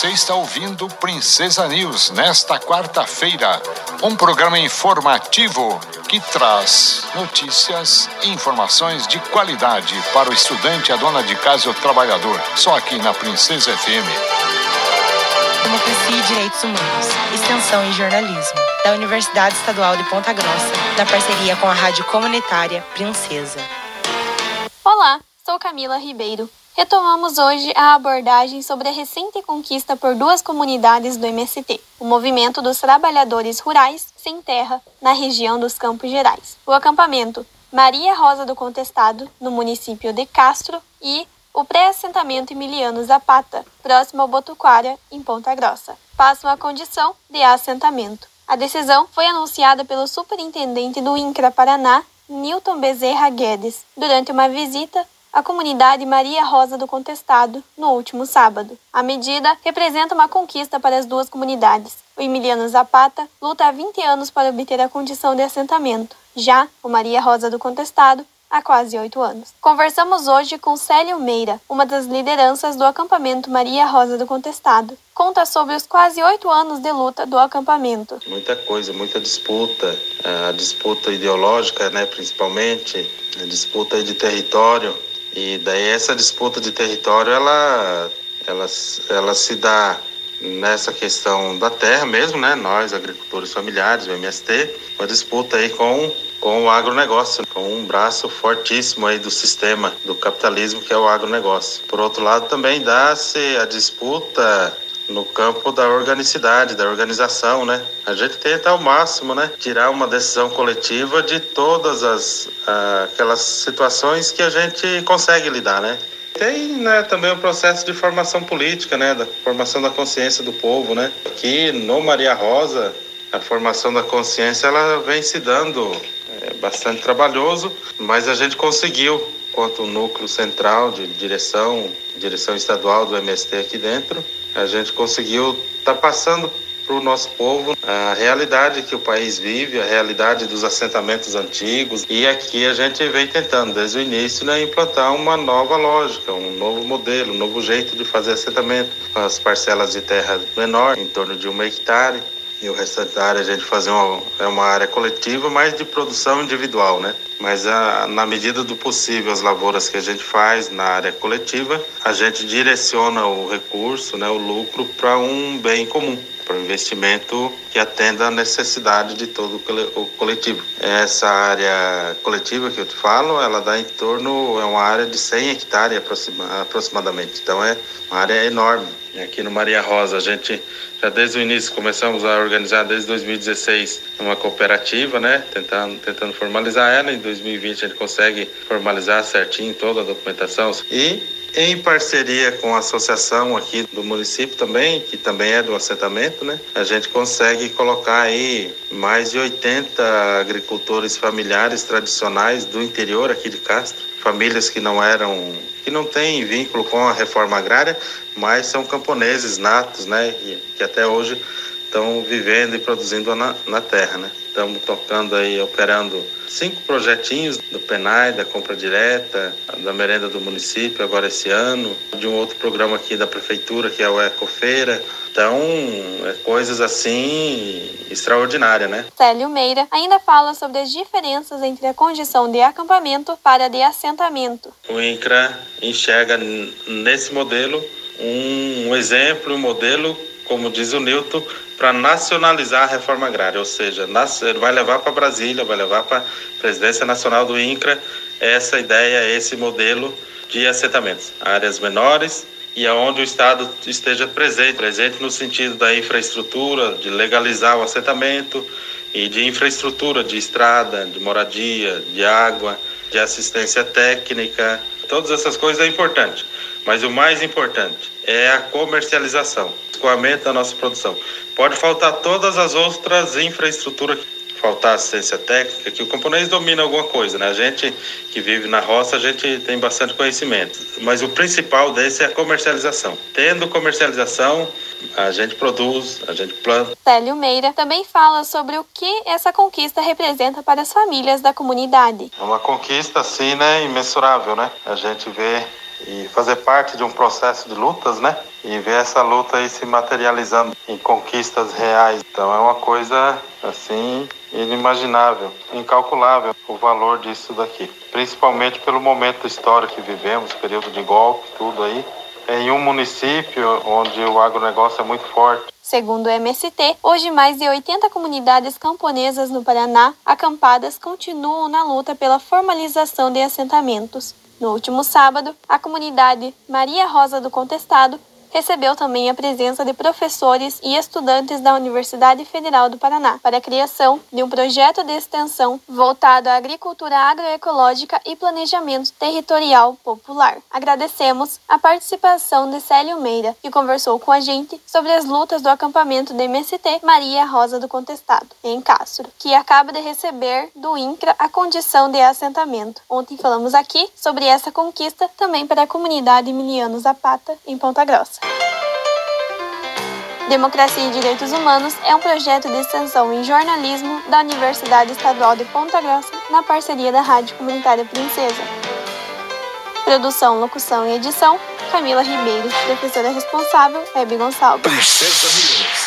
Você está ouvindo Princesa News nesta quarta-feira, um programa informativo que traz notícias e informações de qualidade para o estudante, a dona de casa e o trabalhador, só aqui na Princesa FM. Democracia e Direitos Humanos, Extensão e Jornalismo, da Universidade Estadual de Ponta Grossa, na parceria com a Rádio Comunitária Princesa. Olá, sou Camila Ribeiro Retomamos hoje a abordagem sobre a recente conquista por duas comunidades do MST, o Movimento dos Trabalhadores Rurais Sem Terra, na região dos Campos Gerais, o acampamento Maria Rosa do Contestado, no município de Castro, e o pré-assentamento Emiliano Zapata, próximo ao Botuquara, em Ponta Grossa, passam a condição de assentamento. A decisão foi anunciada pelo superintendente do INCRA Paraná, Newton Bezerra Guedes, durante uma visita a comunidade Maria Rosa do Contestado no último sábado. A medida representa uma conquista para as duas comunidades. O Emiliano Zapata luta há 20 anos para obter a condição de assentamento. Já o Maria Rosa do Contestado há quase oito anos. Conversamos hoje com Célio Meira, uma das lideranças do acampamento Maria Rosa do Contestado. Conta sobre os quase oito anos de luta do acampamento. Muita coisa, muita disputa, a disputa ideológica, né, principalmente, a disputa de território, e daí essa disputa de território, ela, ela, ela se dá nessa questão da terra mesmo, né? Nós, agricultores familiares, o MST, uma disputa aí com, com o agronegócio, com um braço fortíssimo aí do sistema do capitalismo que é o agronegócio. Por outro lado, também dá-se a disputa no campo da organicidade, da organização, né? A gente tenta ao máximo, né, tirar uma decisão coletiva de todas as uh, aquelas situações que a gente consegue lidar, né? Tem né, também o processo de formação política, né, da formação da consciência do povo, né? Aqui no Maria Rosa, a formação da consciência ela vem se dando é bastante trabalhoso, mas a gente conseguiu, quanto núcleo central de direção, direção estadual do MST aqui dentro, a gente conseguiu estar tá passando para o nosso povo a realidade que o país vive, a realidade dos assentamentos antigos. E aqui a gente vem tentando, desde o início, né, implantar uma nova lógica, um novo modelo, um novo jeito de fazer assentamento, as parcelas de terra menor, em torno de um hectare e o restante da área a gente fazer uma, é uma área coletiva, mas de produção individual, né? Mas a, na medida do possível, as lavouras que a gente faz na área coletiva, a gente direciona o recurso, né, o lucro, para um bem comum, para um investimento que atenda à necessidade de todo o coletivo. Essa área coletiva que eu te falo, ela dá em torno, é uma área de 100 hectares aproximadamente, então é uma área enorme. Aqui no Maria Rosa, a gente já desde o início começamos a organizar desde 2016 uma cooperativa, né? Tentando, tentando formalizar ela. Em 2020 a gente consegue formalizar certinho toda a documentação. E em parceria com a associação aqui do município também, que também é do assentamento, né? A gente consegue colocar aí mais de 80 agricultores familiares tradicionais do interior aqui de Castro, famílias que não eram que não têm vínculo com a reforma agrária, mas são camponeses natos, né, que até hoje estão vivendo e produzindo na, na terra, né. Estamos tocando aí, operando cinco projetinhos do PENAI, da compra direta, da merenda do município agora esse ano, de um outro programa aqui da prefeitura que é o Ecofeira. Então, é coisas assim extraordinárias, né? Célio Meira ainda fala sobre as diferenças entre a condição de acampamento para de assentamento. O INCRA enxerga nesse modelo um exemplo, um modelo, como diz o Newton, para nacionalizar a reforma agrária, ou seja, vai levar para Brasília, vai levar para a presidência nacional do INCRA. Essa ideia, esse modelo de assentamentos, áreas menores e aonde o Estado esteja presente, presente no sentido da infraestrutura, de legalizar o assentamento e de infraestrutura de estrada, de moradia, de água, de assistência técnica, todas essas coisas é importante. Mas o mais importante é a comercialização, o escoamento da nossa produção. Pode faltar todas as outras infraestruturas, faltar assistência técnica, que o camponês domina alguma coisa, né? A gente que vive na roça, a gente tem bastante conhecimento. Mas o principal desse é a comercialização. Tendo comercialização, a gente produz, a gente planta. Célio Meira também fala sobre o que essa conquista representa para as famílias da comunidade. É uma conquista, assim, né, imensurável, né? A gente vê e fazer parte de um processo de lutas, né? e ver essa luta aí se materializando em conquistas reais. Então é uma coisa assim inimaginável, incalculável o valor disso daqui, principalmente pelo momento histórico que vivemos, período de golpe, tudo aí. Em um município onde o agronegócio é muito forte. Segundo o MST, hoje mais de 80 comunidades camponesas no Paraná acampadas continuam na luta pela formalização de assentamentos. No último sábado, a comunidade Maria Rosa do Contestado recebeu também a presença de professores e estudantes da Universidade Federal do Paraná para a criação de um projeto de extensão voltado à agricultura agroecológica e planejamento territorial popular. Agradecemos a participação de Célio Meira, que conversou com a gente sobre as lutas do acampamento do MST Maria Rosa do Contestado, em Castro, que acaba de receber do INCRA a condição de assentamento. Ontem falamos aqui sobre essa conquista também para a comunidade Emiliano Zapata, em Ponta Grossa. Democracia e Direitos Humanos é um projeto de extensão em jornalismo da Universidade Estadual de Ponta Grossa, na parceria da Rádio Comunitária Princesa. Produção, locução e edição: Camila Ribeiro. Professora responsável: Hebe Gonçalves.